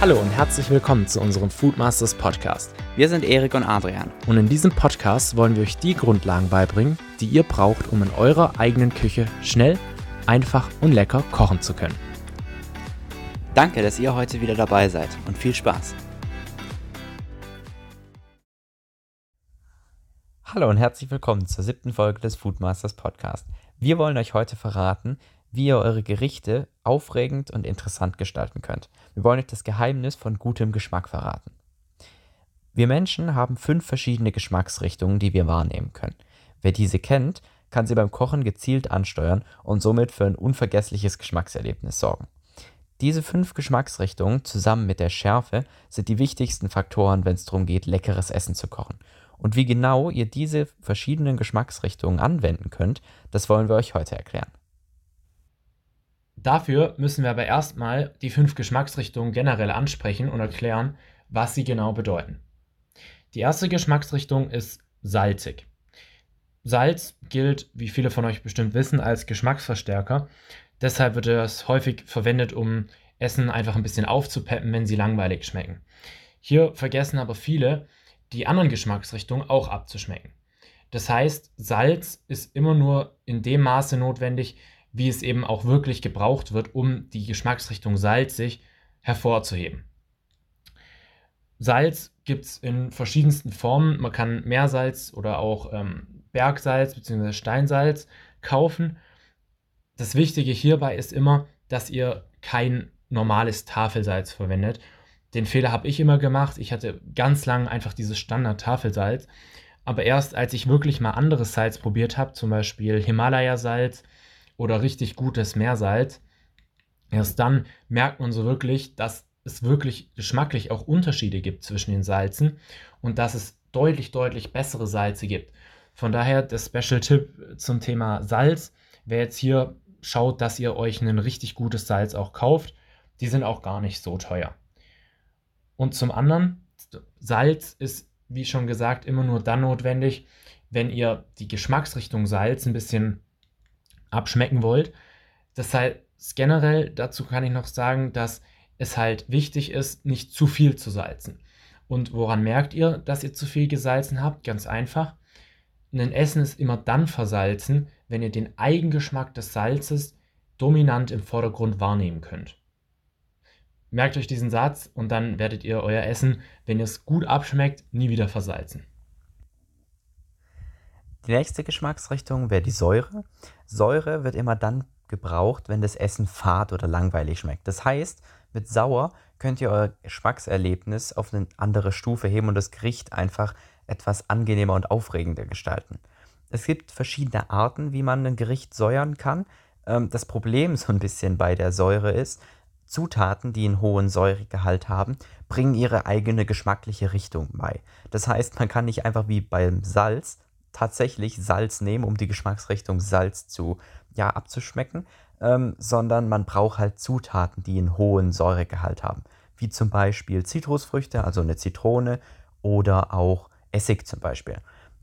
Hallo und herzlich willkommen zu unserem Foodmasters Podcast. Wir sind Erik und Adrian. Und in diesem Podcast wollen wir euch die Grundlagen beibringen, die ihr braucht, um in eurer eigenen Küche schnell, einfach und lecker kochen zu können. Danke, dass ihr heute wieder dabei seid und viel Spaß. Hallo und herzlich willkommen zur siebten Folge des Foodmasters Podcast. Wir wollen euch heute verraten, wie ihr eure Gerichte aufregend und interessant gestalten könnt. Wir wollen euch das Geheimnis von gutem Geschmack verraten. Wir Menschen haben fünf verschiedene Geschmacksrichtungen, die wir wahrnehmen können. Wer diese kennt, kann sie beim Kochen gezielt ansteuern und somit für ein unvergessliches Geschmackserlebnis sorgen. Diese fünf Geschmacksrichtungen zusammen mit der Schärfe sind die wichtigsten Faktoren, wenn es darum geht, leckeres Essen zu kochen. Und wie genau ihr diese verschiedenen Geschmacksrichtungen anwenden könnt, das wollen wir euch heute erklären. Dafür müssen wir aber erstmal die fünf Geschmacksrichtungen generell ansprechen und erklären, was sie genau bedeuten. Die erste Geschmacksrichtung ist salzig. Salz gilt, wie viele von euch bestimmt wissen, als Geschmacksverstärker. Deshalb wird es häufig verwendet, um Essen einfach ein bisschen aufzupeppen, wenn sie langweilig schmecken. Hier vergessen aber viele, die anderen Geschmacksrichtungen auch abzuschmecken. Das heißt, Salz ist immer nur in dem Maße notwendig, wie es eben auch wirklich gebraucht wird, um die Geschmacksrichtung salzig hervorzuheben. Salz gibt es in verschiedensten Formen. Man kann Meersalz oder auch ähm, Bergsalz bzw. Steinsalz kaufen. Das Wichtige hierbei ist immer, dass ihr kein normales Tafelsalz verwendet. Den Fehler habe ich immer gemacht. Ich hatte ganz lange einfach dieses Standard-Tafelsalz. Aber erst als ich wirklich mal anderes Salz probiert habe, zum Beispiel Himalaya-Salz oder richtig gutes Meersalz, erst dann merkt man so wirklich, dass es wirklich geschmacklich auch Unterschiede gibt zwischen den Salzen und dass es deutlich, deutlich bessere Salze gibt. Von daher der Special-Tipp zum Thema Salz. Wer jetzt hier schaut, dass ihr euch ein richtig gutes Salz auch kauft, die sind auch gar nicht so teuer. Und zum anderen, Salz ist, wie schon gesagt, immer nur dann notwendig, wenn ihr die Geschmacksrichtung Salz ein bisschen abschmecken wollt. Das heißt, generell dazu kann ich noch sagen, dass es halt wichtig ist, nicht zu viel zu salzen. Und woran merkt ihr, dass ihr zu viel gesalzen habt? Ganz einfach. Ein Essen ist immer dann versalzen, wenn ihr den Eigengeschmack des Salzes dominant im Vordergrund wahrnehmen könnt. Merkt euch diesen Satz und dann werdet ihr euer Essen, wenn es gut abschmeckt, nie wieder versalzen. Die nächste Geschmacksrichtung wäre die Säure. Säure wird immer dann gebraucht, wenn das Essen fad oder langweilig schmeckt. Das heißt, mit sauer könnt ihr euer Geschmackserlebnis auf eine andere Stufe heben und das Gericht einfach etwas angenehmer und aufregender gestalten. Es gibt verschiedene Arten, wie man ein Gericht säuern kann. Ähm, das Problem so ein bisschen bei der Säure ist, Zutaten, die einen hohen Säuregehalt haben, bringen ihre eigene geschmackliche Richtung bei. Das heißt, man kann nicht einfach wie beim Salz tatsächlich Salz nehmen, um die Geschmacksrichtung Salz zu, ja, abzuschmecken, ähm, sondern man braucht halt Zutaten, die einen hohen Säuregehalt haben. Wie zum Beispiel Zitrusfrüchte, also eine Zitrone oder auch Essig zum Beispiel.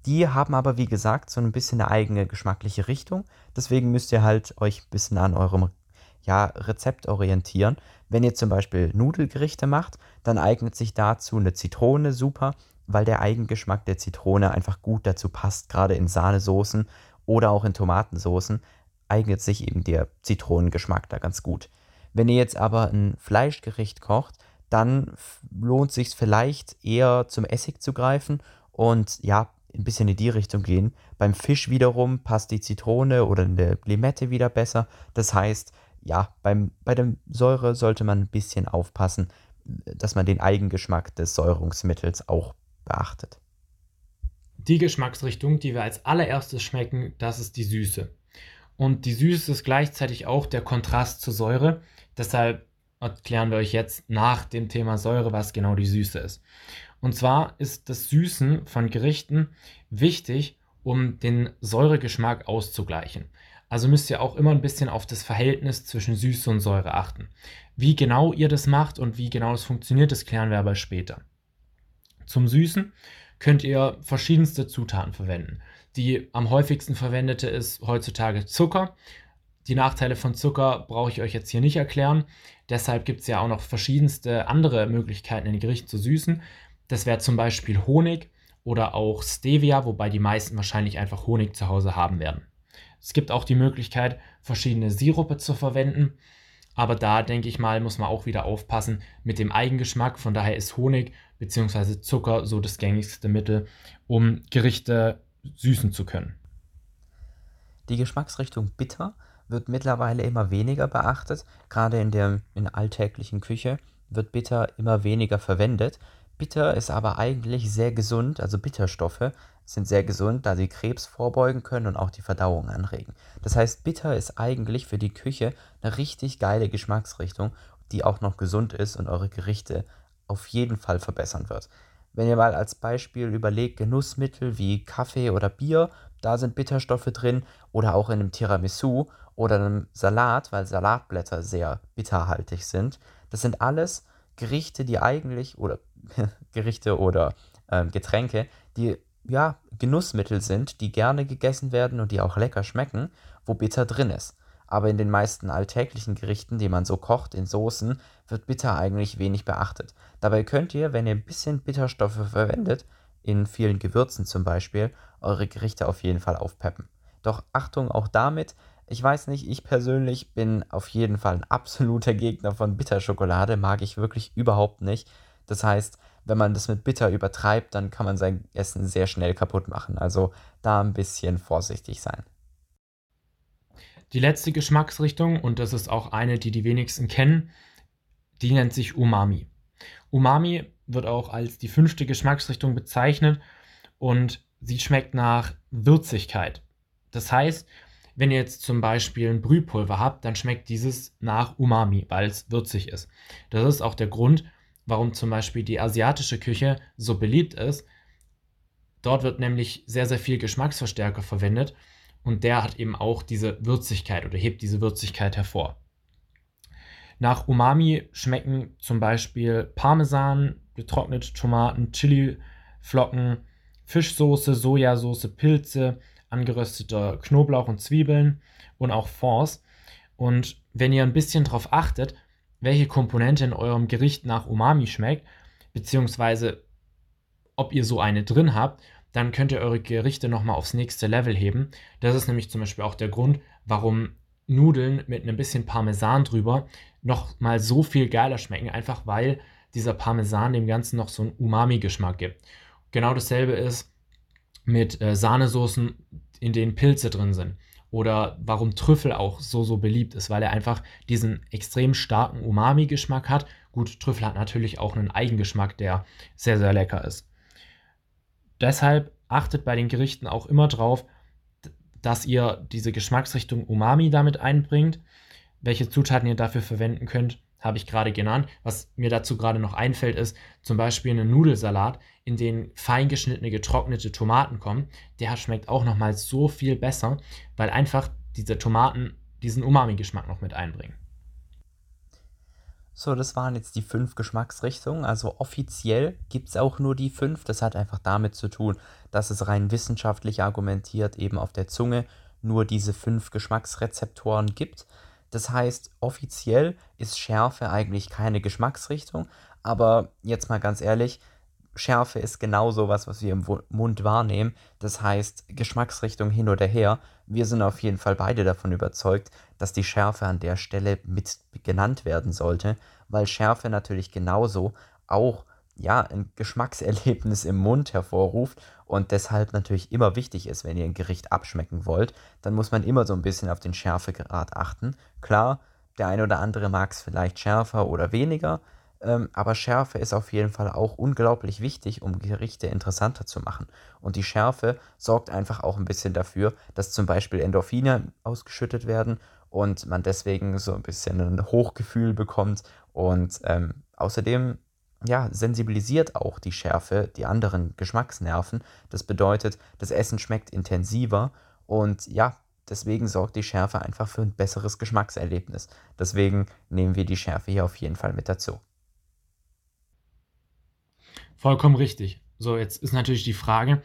Die haben aber, wie gesagt, so ein bisschen eine eigene geschmackliche Richtung. Deswegen müsst ihr halt euch ein bisschen an eurem ja, Rezept orientieren. Wenn ihr zum Beispiel Nudelgerichte macht, dann eignet sich dazu eine Zitrone super weil der Eigengeschmack der Zitrone einfach gut dazu passt, gerade in Sahnesoßen oder auch in Tomatensoßen eignet sich eben der Zitronengeschmack da ganz gut. Wenn ihr jetzt aber ein Fleischgericht kocht, dann lohnt sich vielleicht eher zum Essig zu greifen und ja, ein bisschen in die Richtung gehen. Beim Fisch wiederum passt die Zitrone oder eine Limette wieder besser. Das heißt, ja, beim, bei der Säure sollte man ein bisschen aufpassen, dass man den Eigengeschmack des Säurungsmittels auch beachtet. Die Geschmacksrichtung, die wir als allererstes schmecken, das ist die Süße. Und die Süße ist gleichzeitig auch der Kontrast zur Säure. Deshalb erklären wir euch jetzt nach dem Thema Säure, was genau die Süße ist. Und zwar ist das Süßen von Gerichten wichtig, um den Säuregeschmack auszugleichen. Also müsst ihr auch immer ein bisschen auf das Verhältnis zwischen Süße und Säure achten. Wie genau ihr das macht und wie genau es funktioniert, das klären wir aber später. Zum Süßen könnt ihr verschiedenste Zutaten verwenden. Die am häufigsten verwendete ist heutzutage Zucker. Die Nachteile von Zucker brauche ich euch jetzt hier nicht erklären. Deshalb gibt es ja auch noch verschiedenste andere Möglichkeiten, ein Gericht zu süßen. Das wäre zum Beispiel Honig oder auch Stevia, wobei die meisten wahrscheinlich einfach Honig zu Hause haben werden. Es gibt auch die Möglichkeit, verschiedene Sirupe zu verwenden. Aber da denke ich mal, muss man auch wieder aufpassen mit dem Eigengeschmack. Von daher ist Honig bzw. Zucker so das gängigste Mittel, um Gerichte süßen zu können. Die Geschmacksrichtung bitter wird mittlerweile immer weniger beachtet. Gerade in der in alltäglichen Küche wird bitter immer weniger verwendet. Bitter ist aber eigentlich sehr gesund, also Bitterstoffe sind sehr gesund, da sie Krebs vorbeugen können und auch die Verdauung anregen. Das heißt, bitter ist eigentlich für die Küche eine richtig geile Geschmacksrichtung, die auch noch gesund ist und eure Gerichte auf jeden Fall verbessern wird. Wenn ihr mal als Beispiel überlegt, Genussmittel wie Kaffee oder Bier, da sind Bitterstoffe drin oder auch in einem Tiramisu oder einem Salat, weil Salatblätter sehr bitterhaltig sind. Das sind alles Gerichte, die eigentlich oder Gerichte oder äh, Getränke, die ja, Genussmittel sind, die gerne gegessen werden und die auch lecker schmecken, wo Bitter drin ist. Aber in den meisten alltäglichen Gerichten, die man so kocht, in Soßen, wird Bitter eigentlich wenig beachtet. Dabei könnt ihr, wenn ihr ein bisschen Bitterstoffe verwendet, in vielen Gewürzen zum Beispiel, eure Gerichte auf jeden Fall aufpeppen. Doch Achtung auch damit, ich weiß nicht, ich persönlich bin auf jeden Fall ein absoluter Gegner von Bitterschokolade, mag ich wirklich überhaupt nicht. Das heißt, wenn man das mit bitter übertreibt, dann kann man sein Essen sehr schnell kaputt machen. Also da ein bisschen vorsichtig sein. Die letzte Geschmacksrichtung, und das ist auch eine, die die wenigsten kennen, die nennt sich Umami. Umami wird auch als die fünfte Geschmacksrichtung bezeichnet und sie schmeckt nach Würzigkeit. Das heißt, wenn ihr jetzt zum Beispiel ein Brühpulver habt, dann schmeckt dieses nach Umami, weil es würzig ist. Das ist auch der Grund, warum zum Beispiel die asiatische Küche so beliebt ist. Dort wird nämlich sehr, sehr viel Geschmacksverstärker verwendet und der hat eben auch diese Würzigkeit oder hebt diese Würzigkeit hervor. Nach Umami schmecken zum Beispiel Parmesan, getrocknete Tomaten, Chiliflocken, Fischsoße, Sojasauce, Pilze, angerösteter Knoblauch und Zwiebeln und auch Fonds. Und wenn ihr ein bisschen darauf achtet, welche Komponente in eurem Gericht nach Umami schmeckt, beziehungsweise ob ihr so eine drin habt, dann könnt ihr eure Gerichte nochmal aufs nächste Level heben. Das ist nämlich zum Beispiel auch der Grund, warum Nudeln mit einem bisschen Parmesan drüber nochmal so viel geiler schmecken, einfach weil dieser Parmesan dem Ganzen noch so einen Umami-Geschmack gibt. Genau dasselbe ist mit äh, Sahnesoßen, in denen Pilze drin sind oder warum Trüffel auch so, so beliebt ist, weil er einfach diesen extrem starken Umami-Geschmack hat. Gut, Trüffel hat natürlich auch einen Eigengeschmack, der sehr, sehr lecker ist. Deshalb achtet bei den Gerichten auch immer drauf, dass ihr diese Geschmacksrichtung Umami damit einbringt. Welche Zutaten ihr dafür verwenden könnt, habe ich gerade genannt. Was mir dazu gerade noch einfällt, ist zum Beispiel einen Nudelsalat, in den fein geschnittene getrocknete Tomaten kommen. Der schmeckt auch nochmal so viel besser, weil einfach diese Tomaten diesen Umami-Geschmack noch mit einbringen. So, das waren jetzt die fünf Geschmacksrichtungen. Also offiziell gibt es auch nur die fünf. Das hat einfach damit zu tun, dass es rein wissenschaftlich argumentiert eben auf der Zunge nur diese fünf Geschmacksrezeptoren gibt. Das heißt, offiziell ist Schärfe eigentlich keine Geschmacksrichtung, aber jetzt mal ganz ehrlich, Schärfe ist genau sowas, was wir im Mund wahrnehmen. Das heißt, Geschmacksrichtung hin oder her. Wir sind auf jeden Fall beide davon überzeugt, dass die Schärfe an der Stelle mit genannt werden sollte, weil Schärfe natürlich genauso auch ja, ein Geschmackserlebnis im Mund hervorruft und deshalb natürlich immer wichtig ist, wenn ihr ein Gericht abschmecken wollt, dann muss man immer so ein bisschen auf den Schärfegrad achten. Klar, der eine oder andere mag es vielleicht schärfer oder weniger, aber Schärfe ist auf jeden Fall auch unglaublich wichtig, um Gerichte interessanter zu machen. Und die Schärfe sorgt einfach auch ein bisschen dafür, dass zum Beispiel Endorphine ausgeschüttet werden und man deswegen so ein bisschen ein Hochgefühl bekommt und ähm, außerdem ja, sensibilisiert auch die Schärfe die anderen Geschmacksnerven. Das bedeutet, das Essen schmeckt intensiver und ja, deswegen sorgt die Schärfe einfach für ein besseres Geschmackserlebnis. Deswegen nehmen wir die Schärfe hier auf jeden Fall mit dazu. Vollkommen richtig. So, jetzt ist natürlich die Frage,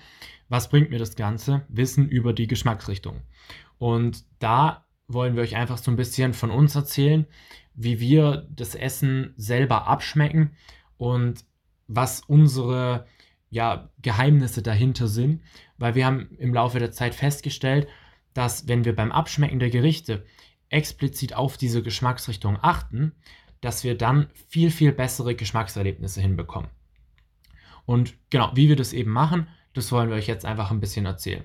was bringt mir das Ganze? Wissen über die Geschmacksrichtung. Und da wollen wir euch einfach so ein bisschen von uns erzählen, wie wir das Essen selber abschmecken und was unsere ja, Geheimnisse dahinter sind, weil wir haben im Laufe der Zeit festgestellt, dass wenn wir beim Abschmecken der Gerichte explizit auf diese Geschmacksrichtung achten, dass wir dann viel, viel bessere Geschmackserlebnisse hinbekommen. Und genau, wie wir das eben machen, das wollen wir euch jetzt einfach ein bisschen erzählen.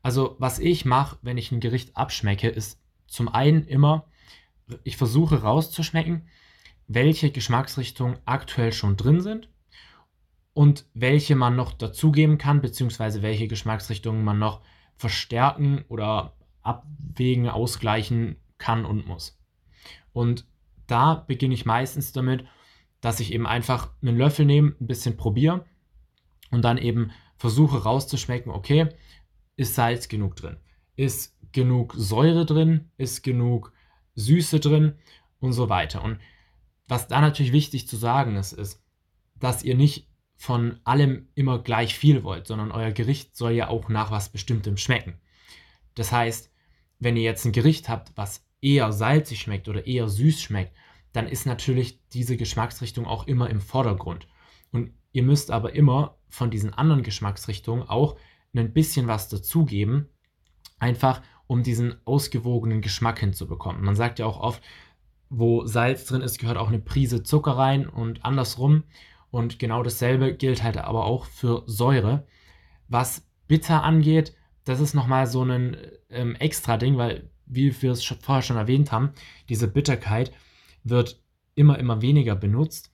Also, was ich mache, wenn ich ein Gericht abschmecke, ist zum einen immer, ich versuche rauszuschmecken, welche Geschmacksrichtungen aktuell schon drin sind und welche man noch dazugeben kann, beziehungsweise welche Geschmacksrichtungen man noch verstärken oder abwägen, ausgleichen kann und muss. Und da beginne ich meistens damit, dass ich eben einfach einen Löffel nehme, ein bisschen probiere und dann eben versuche rauszuschmecken, okay, ist Salz genug drin? Ist genug Säure drin? Ist genug Süße drin? Und so weiter. Und was da natürlich wichtig zu sagen ist, ist, dass ihr nicht von allem immer gleich viel wollt, sondern euer Gericht soll ja auch nach was Bestimmtem schmecken. Das heißt, wenn ihr jetzt ein Gericht habt, was eher salzig schmeckt oder eher süß schmeckt, dann ist natürlich diese Geschmacksrichtung auch immer im Vordergrund. Und ihr müsst aber immer von diesen anderen Geschmacksrichtungen auch ein bisschen was dazugeben, einfach um diesen ausgewogenen Geschmack hinzubekommen. Man sagt ja auch oft, wo Salz drin ist, gehört auch eine Prise Zucker rein und andersrum. Und genau dasselbe gilt halt aber auch für Säure. Was bitter angeht, das ist nochmal so ein ähm, extra Ding, weil, wie wir es vorher schon erwähnt haben, diese Bitterkeit wird immer, immer weniger benutzt.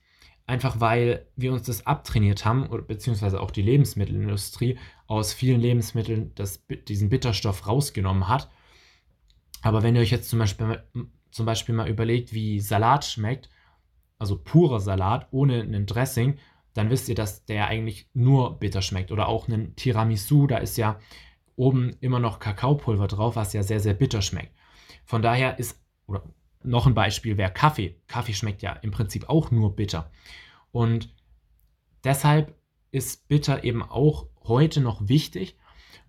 Einfach weil wir uns das abtrainiert haben, beziehungsweise auch die Lebensmittelindustrie aus vielen Lebensmitteln das, diesen Bitterstoff rausgenommen hat. Aber wenn ihr euch jetzt zum Beispiel, zum Beispiel mal überlegt, wie Salat schmeckt, also purer Salat ohne einen Dressing, dann wisst ihr, dass der eigentlich nur bitter schmeckt. Oder auch einen Tiramisu, da ist ja oben immer noch Kakaopulver drauf, was ja sehr, sehr bitter schmeckt. Von daher ist, oder noch ein Beispiel wäre Kaffee. Kaffee schmeckt ja im Prinzip auch nur bitter. Und deshalb ist bitter eben auch heute noch wichtig.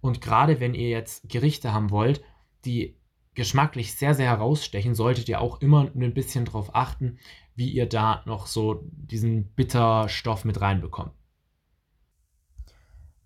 Und gerade wenn ihr jetzt Gerichte haben wollt, die geschmacklich sehr, sehr herausstechen, solltet ihr auch immer ein bisschen darauf achten, wie ihr da noch so diesen Bitterstoff mit reinbekommt.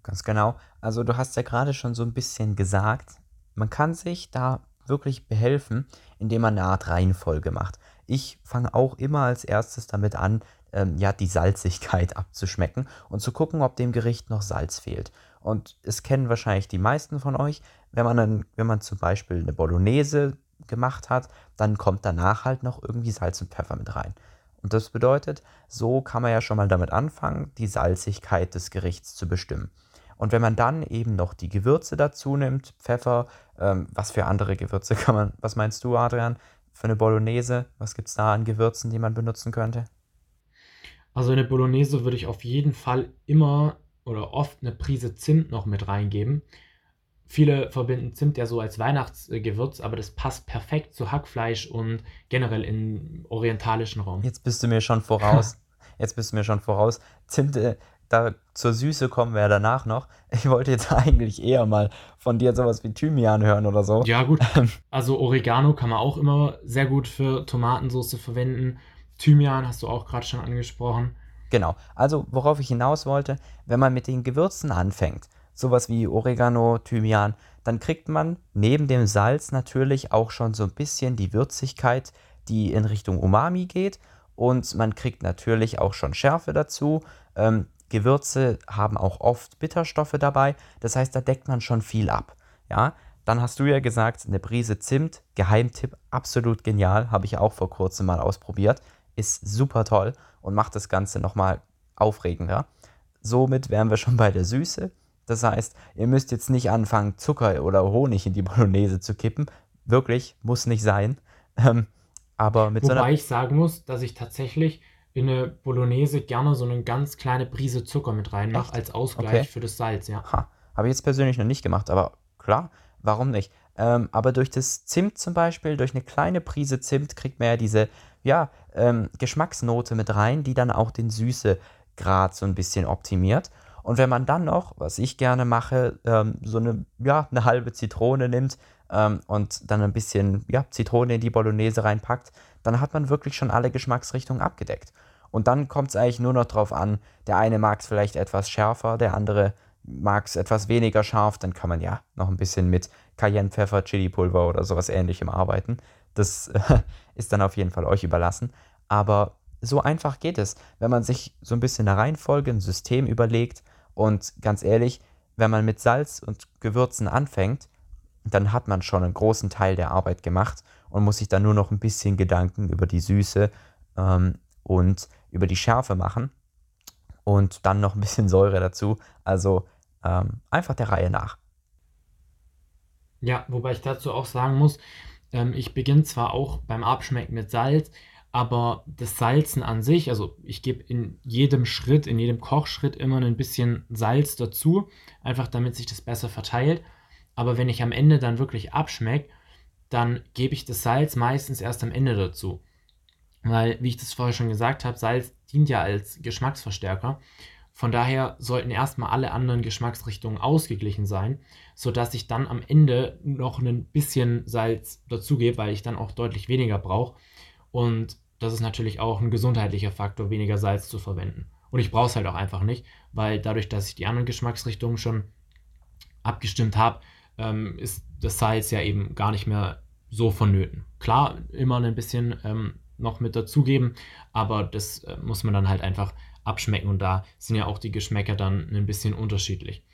Ganz genau. Also du hast ja gerade schon so ein bisschen gesagt, man kann sich da wirklich behelfen, indem man eine Art Reihenfolge macht. Ich fange auch immer als erstes damit an, ähm, ja, die Salzigkeit abzuschmecken und zu gucken, ob dem Gericht noch Salz fehlt. Und es kennen wahrscheinlich die meisten von euch, wenn man, dann, wenn man zum Beispiel eine Bolognese gemacht hat, dann kommt danach halt noch irgendwie Salz und Pfeffer mit rein. Und das bedeutet, so kann man ja schon mal damit anfangen, die Salzigkeit des Gerichts zu bestimmen. Und wenn man dann eben noch die Gewürze dazu nimmt, Pfeffer, ähm, was für andere Gewürze kann man, was meinst du, Adrian, für eine Bolognese? Was gibt es da an Gewürzen, die man benutzen könnte? Also in eine Bolognese würde ich auf jeden Fall immer oder oft eine Prise Zimt noch mit reingeben. Viele verbinden Zimt ja so als Weihnachtsgewürz, aber das passt perfekt zu Hackfleisch und generell im orientalischen Raum. Jetzt bist du mir schon voraus. Jetzt bist du mir schon voraus. Zimt, äh, da zur Süße kommen wir ja danach noch. Ich wollte jetzt eigentlich eher mal von dir sowas wie Thymian hören oder so. Ja, gut. Also Oregano kann man auch immer sehr gut für Tomatensauce verwenden. Thymian hast du auch gerade schon angesprochen. Genau. Also, worauf ich hinaus wollte, wenn man mit den Gewürzen anfängt, sowas wie Oregano, Thymian, dann kriegt man neben dem Salz natürlich auch schon so ein bisschen die Würzigkeit, die in Richtung Umami geht. Und man kriegt natürlich auch schon Schärfe dazu. Ähm, Gewürze haben auch oft Bitterstoffe dabei. Das heißt, da deckt man schon viel ab. Ja, dann hast du ja gesagt, eine Prise Zimt, Geheimtipp, absolut genial, habe ich auch vor kurzem mal ausprobiert ist super toll und macht das Ganze nochmal aufregender. Somit wären wir schon bei der Süße. Das heißt, ihr müsst jetzt nicht anfangen, Zucker oder Honig in die Bolognese zu kippen. Wirklich, muss nicht sein. Ähm, aber mit Wobei so einer ich sagen muss, dass ich tatsächlich in eine Bolognese gerne so eine ganz kleine Prise Zucker mit reinmache, als Ausgleich Okay. für das Salz, ja. Ha, habe ich jetzt persönlich noch nicht gemacht, aber klar, warum nicht? Ähm, aber durch das Zimt zum Beispiel, durch eine kleine Prise Zimt kriegt man ja diese ja, ähm, Geschmacksnote mit rein, die dann auch den Süßegrad so ein bisschen optimiert. Und wenn man dann noch, was ich gerne mache, ähm, so eine, ja, eine halbe Zitrone nimmt ähm, und dann ein bisschen ja, Zitrone in die Bolognese reinpackt, dann hat man wirklich schon alle Geschmacksrichtungen abgedeckt. Und dann kommt es eigentlich nur noch drauf an, der eine mag es vielleicht etwas schärfer, der andere mag es etwas weniger scharf, dann kann man ja noch ein bisschen mit Cayennepfeffer, Chili-Pulver oder sowas ähnlichem arbeiten. Das äh, ist dann auf jeden Fall euch überlassen. Aber so einfach geht es, wenn man sich so ein bisschen eine Reihenfolge, ein System überlegt und ganz ehrlich, wenn man mit Salz und Gewürzen anfängt, dann hat man schon einen großen Teil der Arbeit gemacht und muss sich dann nur noch ein bisschen Gedanken über die Süße ähm, und über die Schärfe machen und dann noch ein bisschen Säure dazu. Also ähm, einfach der Reihe nach. Ja, wobei ich dazu auch sagen muss, ähm, ich beginne zwar auch beim Abschmecken mit Salz, aber das Salzen an sich, also ich gebe in jedem Schritt, in jedem Kochschritt immer ein bisschen Salz dazu, einfach damit sich das besser verteilt. Aber wenn ich am Ende dann wirklich abschmecke, dann gebe ich das Salz meistens erst am Ende dazu. Weil, wie ich das vorher schon gesagt habe, Salz dient ja als Geschmacksverstärker. Von daher sollten erstmal alle anderen Geschmacksrichtungen ausgeglichen sein, sodass ich dann am Ende noch ein bisschen Salz dazugebe, weil ich dann auch deutlich weniger brauche. Und das ist natürlich auch ein gesundheitlicher Faktor, weniger Salz zu verwenden. Und ich brauche es halt auch einfach nicht, weil dadurch, dass ich die anderen Geschmacksrichtungen schon abgestimmt habe, ähm, ist das Salz ja eben gar nicht mehr so vonnöten. Klar, immer ein bisschen ähm, noch mit dazugeben, aber das äh, muss man dann halt einfach abschmecken und da sind ja auch die Geschmäcker dann ein bisschen unterschiedlich.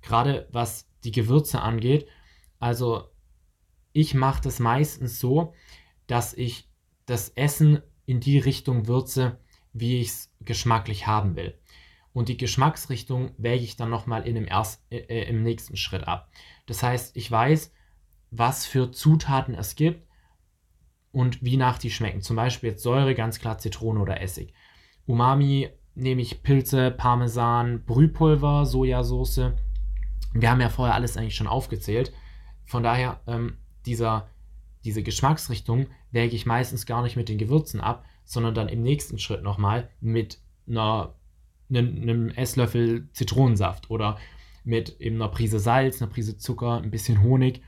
Gerade was die Gewürze angeht, also ich mache das meistens so, dass ich das Essen in die Richtung würze, wie ich es geschmacklich haben will. Und die Geschmacksrichtung wäge ich dann nochmal äh, äh, im nächsten Schritt ab. Das heißt, ich weiß, was für Zutaten es gibt, und wie nach die schmecken. Zum Beispiel jetzt Säure, ganz klar Zitrone oder Essig. Umami nehme ich Pilze, Parmesan, Brühpulver, Sojasauce. Wir haben ja vorher alles eigentlich schon aufgezählt. Von daher, ähm, dieser, diese Geschmacksrichtung wäge ich meistens gar nicht mit den Gewürzen ab, sondern dann im nächsten Schritt nochmal mit einer, einem, einem Esslöffel Zitronensaft oder mit eben einer Prise Salz, einer Prise Zucker, ein bisschen Honig.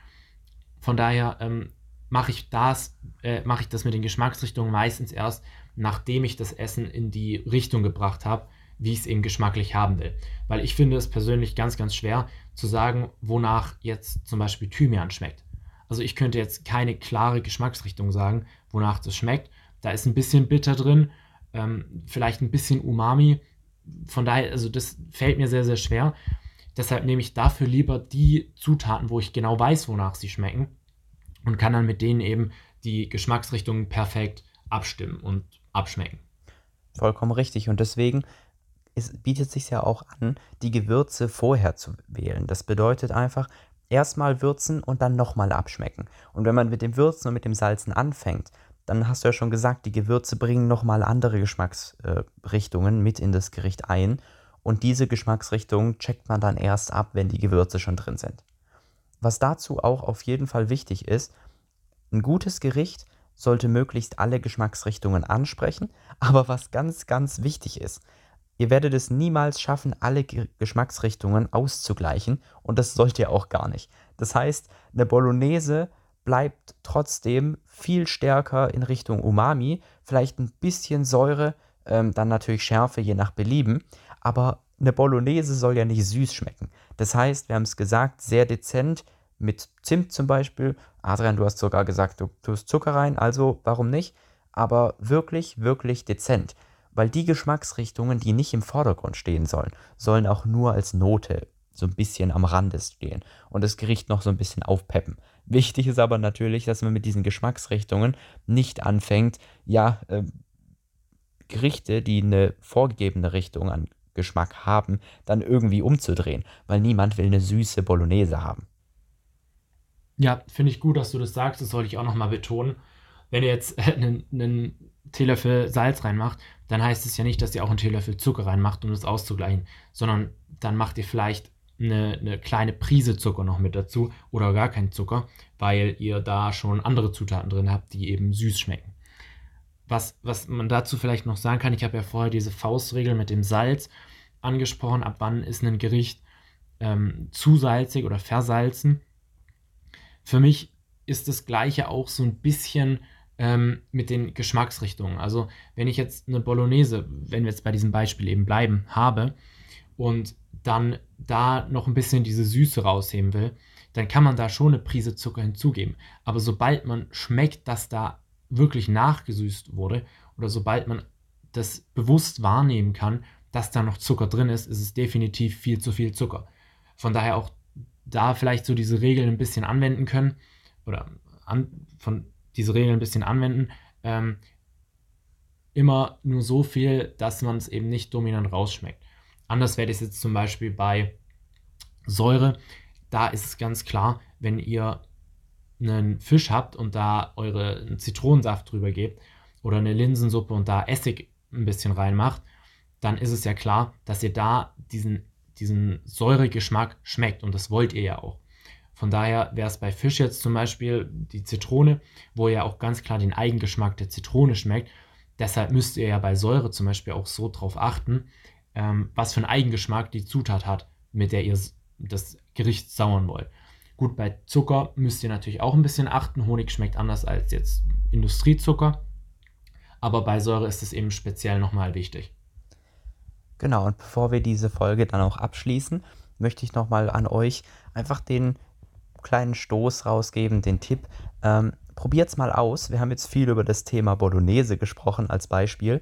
Von daher ähm, mache ich das, äh, mache ich das mit den Geschmacksrichtungen meistens erst, nachdem ich das Essen in die Richtung gebracht habe, wie ich es eben geschmacklich haben will. Weil ich finde es persönlich ganz, ganz schwer zu sagen, wonach jetzt zum Beispiel Thymian schmeckt. Also ich könnte jetzt keine klare Geschmacksrichtung sagen, wonach das schmeckt. Da ist ein bisschen bitter drin, ähm, vielleicht ein bisschen Umami. Von daher, also das fällt mir sehr, sehr schwer. Deshalb nehme ich dafür lieber die Zutaten, wo ich genau weiß, wonach sie schmecken und kann dann mit denen eben die Geschmacksrichtungen perfekt abstimmen und abschmecken. Vollkommen richtig. Und deswegen es bietet sich ja auch an, die Gewürze vorher zu wählen. Das bedeutet einfach, erstmal würzen und dann nochmal abschmecken. Und wenn man mit dem Würzen und mit dem Salzen anfängt, dann hast du ja schon gesagt, die Gewürze bringen nochmal andere Geschmacksrichtungen mit in das Gericht ein. Und diese Geschmacksrichtungen checkt man dann erst ab, wenn die Gewürze schon drin sind. Was dazu auch auf jeden Fall wichtig ist, ein gutes Gericht sollte möglichst alle Geschmacksrichtungen ansprechen, aber was ganz, ganz wichtig ist, ihr werdet es niemals schaffen, alle Geschmacksrichtungen auszugleichen und das sollt ihr auch gar nicht. Das heißt, eine Bolognese bleibt trotzdem viel stärker in Richtung Umami, vielleicht ein bisschen Säure, ähm, dann natürlich Schärfe je nach Belieben, aber eine Bolognese soll ja nicht süß schmecken. Das heißt, wir haben es gesagt, sehr dezent mit Zimt zum Beispiel. Adrian, du hast sogar gesagt, du tust Zucker rein, also warum nicht? Aber wirklich, wirklich dezent. Weil die Geschmacksrichtungen, die nicht im Vordergrund stehen sollen, sollen auch nur als Note so ein bisschen am Rande stehen und das Gericht noch so ein bisschen aufpeppen. Wichtig ist aber natürlich, dass man mit diesen Geschmacksrichtungen nicht anfängt, ja, äh, Gerichte, die eine vorgegebene Richtung an Geschmack haben, dann irgendwie umzudrehen, weil niemand will eine süße Bolognese haben. Ja, finde ich gut, dass du das sagst. Das sollte ich auch nochmal betonen. Wenn ihr jetzt einen, einen Teelöffel Salz reinmacht, dann heißt es ja nicht, dass ihr auch einen Teelöffel Zucker reinmacht, um das auszugleichen, sondern dann macht ihr vielleicht eine, eine, kleine Prise Zucker noch mit dazu oder gar keinen Zucker, weil ihr da schon andere Zutaten drin habt, die eben süß schmecken. Was, was man dazu vielleicht noch sagen kann, ich habe ja vorher diese Faustregel mit dem Salz angesprochen, ab wann ist ein Gericht ähm, zu salzig oder versalzen. Für mich ist das gleiche auch so ein bisschen ähm, mit den Geschmacksrichtungen. Also wenn ich jetzt eine Bolognese, wenn wir jetzt bei diesem Beispiel eben bleiben, habe und dann da noch ein bisschen diese Süße rausheben will, dann kann man da schon eine Prise Zucker hinzugeben. Aber sobald man schmeckt, dass da wirklich nachgesüßt wurde oder sobald man das bewusst wahrnehmen kann, dass da noch Zucker drin ist, ist es definitiv viel zu viel Zucker. Von daher auch da vielleicht so diese Regeln ein bisschen anwenden können oder an, von diese Regeln ein bisschen anwenden. Ähm, immer nur so viel, dass man es eben nicht dominant rausschmeckt. Anders wäre das jetzt zum Beispiel bei Säure. Da ist es ganz klar, wenn ihr einen Fisch habt und da eure Zitronensaft drüber gebt oder eine Linsensuppe und da Essig ein bisschen reinmacht, dann ist es ja klar, dass ihr da diesen diesen Säuregeschmack schmeckt und das wollt ihr ja auch. Von daher wäre es bei Fisch jetzt zum Beispiel die Zitrone, wo ihr auch ganz klar den Eigengeschmack der Zitrone schmeckt. Deshalb müsst ihr ja bei Säure zum Beispiel auch so drauf achten, ähm, was für einen Eigengeschmack die Zutat hat, mit der ihr das Gericht sauern wollt. Gut, bei Zucker müsst ihr natürlich auch ein bisschen achten. Honig schmeckt anders als jetzt Industriezucker. Aber bei Säure ist es eben speziell nochmal wichtig. Genau, und bevor wir diese Folge dann auch abschließen, möchte ich nochmal an euch einfach den kleinen Stoß rausgeben, den Tipp. Ähm, es mal aus. Wir haben jetzt viel über das Thema Bolognese gesprochen als Beispiel.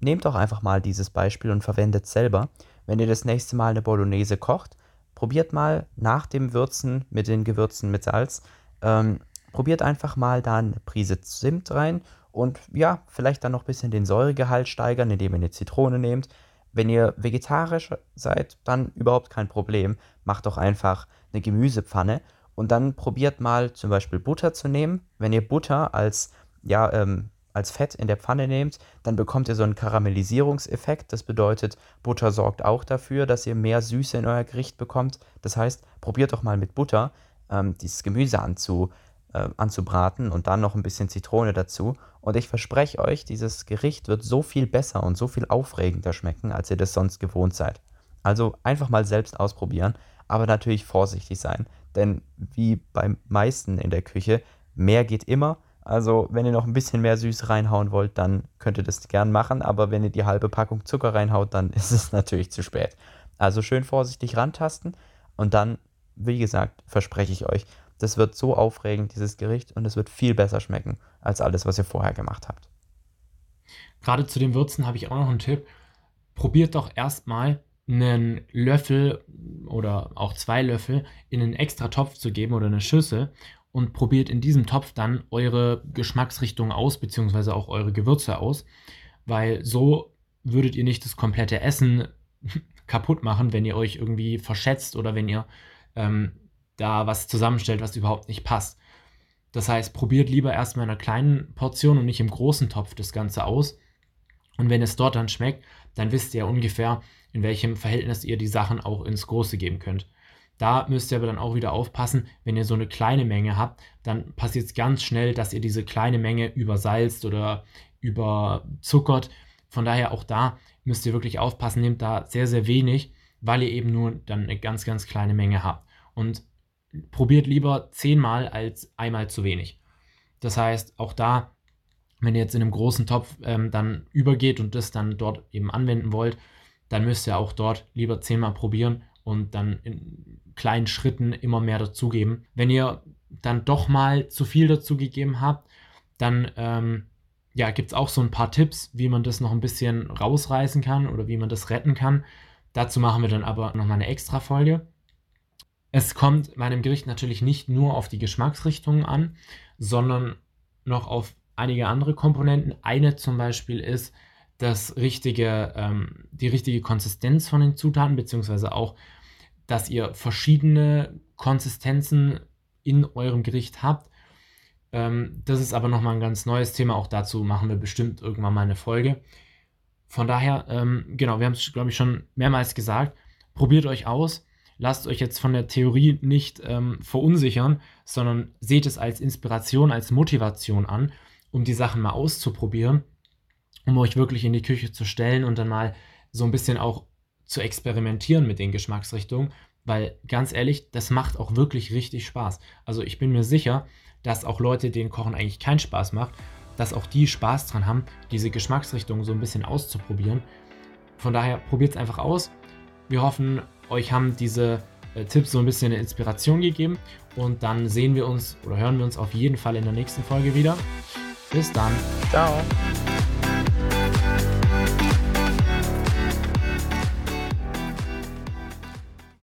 Nehmt doch einfach mal dieses Beispiel und verwendet es selber. Wenn ihr das nächste Mal eine Bolognese kocht, probiert mal nach dem Würzen mit den Gewürzen mit Salz, ähm, probiert einfach mal da eine Prise Zimt rein und ja, vielleicht dann noch ein bisschen den Säuregehalt steigern, indem ihr eine Zitrone nehmt. Wenn ihr vegetarisch seid, dann überhaupt kein Problem. Macht doch einfach eine Gemüsepfanne und dann probiert mal zum Beispiel Butter zu nehmen. Wenn ihr Butter als, ja, ähm, als Fett in der Pfanne nehmt, dann bekommt ihr so einen Karamellisierungseffekt. Das bedeutet, Butter sorgt auch dafür, dass ihr mehr Süße in euer Gericht bekommt. Das heißt, probiert doch mal mit Butter ähm, dieses Gemüse anzu, äh, anzubraten und dann noch ein bisschen Zitrone dazu. Und ich verspreche euch, dieses Gericht wird so viel besser und so viel aufregender schmecken, als ihr das sonst gewohnt seid. Also einfach mal selbst ausprobieren, aber natürlich vorsichtig sein. Denn wie beim meisten in der Küche, mehr geht immer. Also wenn ihr noch ein bisschen mehr Süß reinhauen wollt, dann könnt ihr das gern machen. Aber wenn ihr die halbe Packung Zucker reinhaut, dann ist es natürlich zu spät. Also schön vorsichtig rantasten und dann, wie gesagt, verspreche ich euch, das wird so aufregend, dieses Gericht, und es wird viel besser schmecken als alles, was ihr vorher gemacht habt. Gerade zu den Würzen habe ich auch noch einen Tipp. Probiert doch erstmal einen Löffel oder auch zwei Löffel in einen extra Topf zu geben oder eine Schüssel und probiert in diesem Topf dann eure Geschmacksrichtung aus, beziehungsweise auch eure Gewürze aus, weil so würdet ihr nicht das komplette Essen kaputt machen, wenn ihr euch irgendwie verschätzt oder wenn ihr ähm, da was zusammenstellt, was überhaupt nicht passt. Das heißt, probiert lieber erstmal in einer kleinen Portion und nicht im großen Topf das Ganze aus. Und wenn es dort dann schmeckt, dann wisst ihr ungefähr, in welchem Verhältnis ihr die Sachen auch ins Große geben könnt. Da müsst ihr aber dann auch wieder aufpassen, wenn ihr so eine kleine Menge habt, dann passiert es ganz schnell, dass ihr diese kleine Menge übersalzt oder überzuckert. Von daher auch da müsst ihr wirklich aufpassen, nehmt da sehr, sehr wenig, weil ihr eben nur dann eine ganz, ganz kleine Menge habt. Und probiert lieber zehnmal als einmal zu wenig. Das heißt, auch da, wenn ihr jetzt in einem großen Topf ähm, dann übergeht und das dann dort eben anwenden wollt, dann müsst ihr auch dort lieber zehnmal probieren und dann in kleinen Schritten immer mehr dazugeben. Wenn ihr dann doch mal zu viel dazugegeben habt, dann ähm, ja, gibt es auch so ein paar Tipps, wie man das noch ein bisschen rausreißen kann oder wie man das retten kann. Dazu machen wir dann aber nochmal eine extra Folge. Es kommt bei einem Gericht natürlich nicht nur auf die Geschmacksrichtungen an, sondern noch auf einige andere Komponenten. Eine zum Beispiel ist das richtige, ähm, die richtige Konsistenz von den Zutaten, beziehungsweise auch, dass ihr verschiedene Konsistenzen in eurem Gericht habt. Ähm, das ist aber nochmal ein ganz neues Thema. Auch dazu machen wir bestimmt irgendwann mal eine Folge. Von daher, ähm, genau, wir haben es, glaube ich, schon mehrmals gesagt. Probiert euch aus lasst euch jetzt von der Theorie nicht ähm, verunsichern, sondern seht es als Inspiration, als Motivation an, um die Sachen mal auszuprobieren, um euch wirklich in die Küche zu stellen und dann mal so ein bisschen auch zu experimentieren mit den Geschmacksrichtungen, weil ganz ehrlich, das macht auch wirklich richtig Spaß. Also ich bin mir sicher, dass auch Leute, denen Kochen eigentlich keinen Spaß macht, dass auch die Spaß dran haben, diese Geschmacksrichtungen so ein bisschen auszuprobieren. Von daher probiert es einfach aus. Wir hoffen, euch haben diese äh, Tipps so ein bisschen eine Inspiration gegeben und dann sehen wir uns oder hören wir uns auf jeden Fall in der nächsten Folge wieder. Bis dann. Ciao.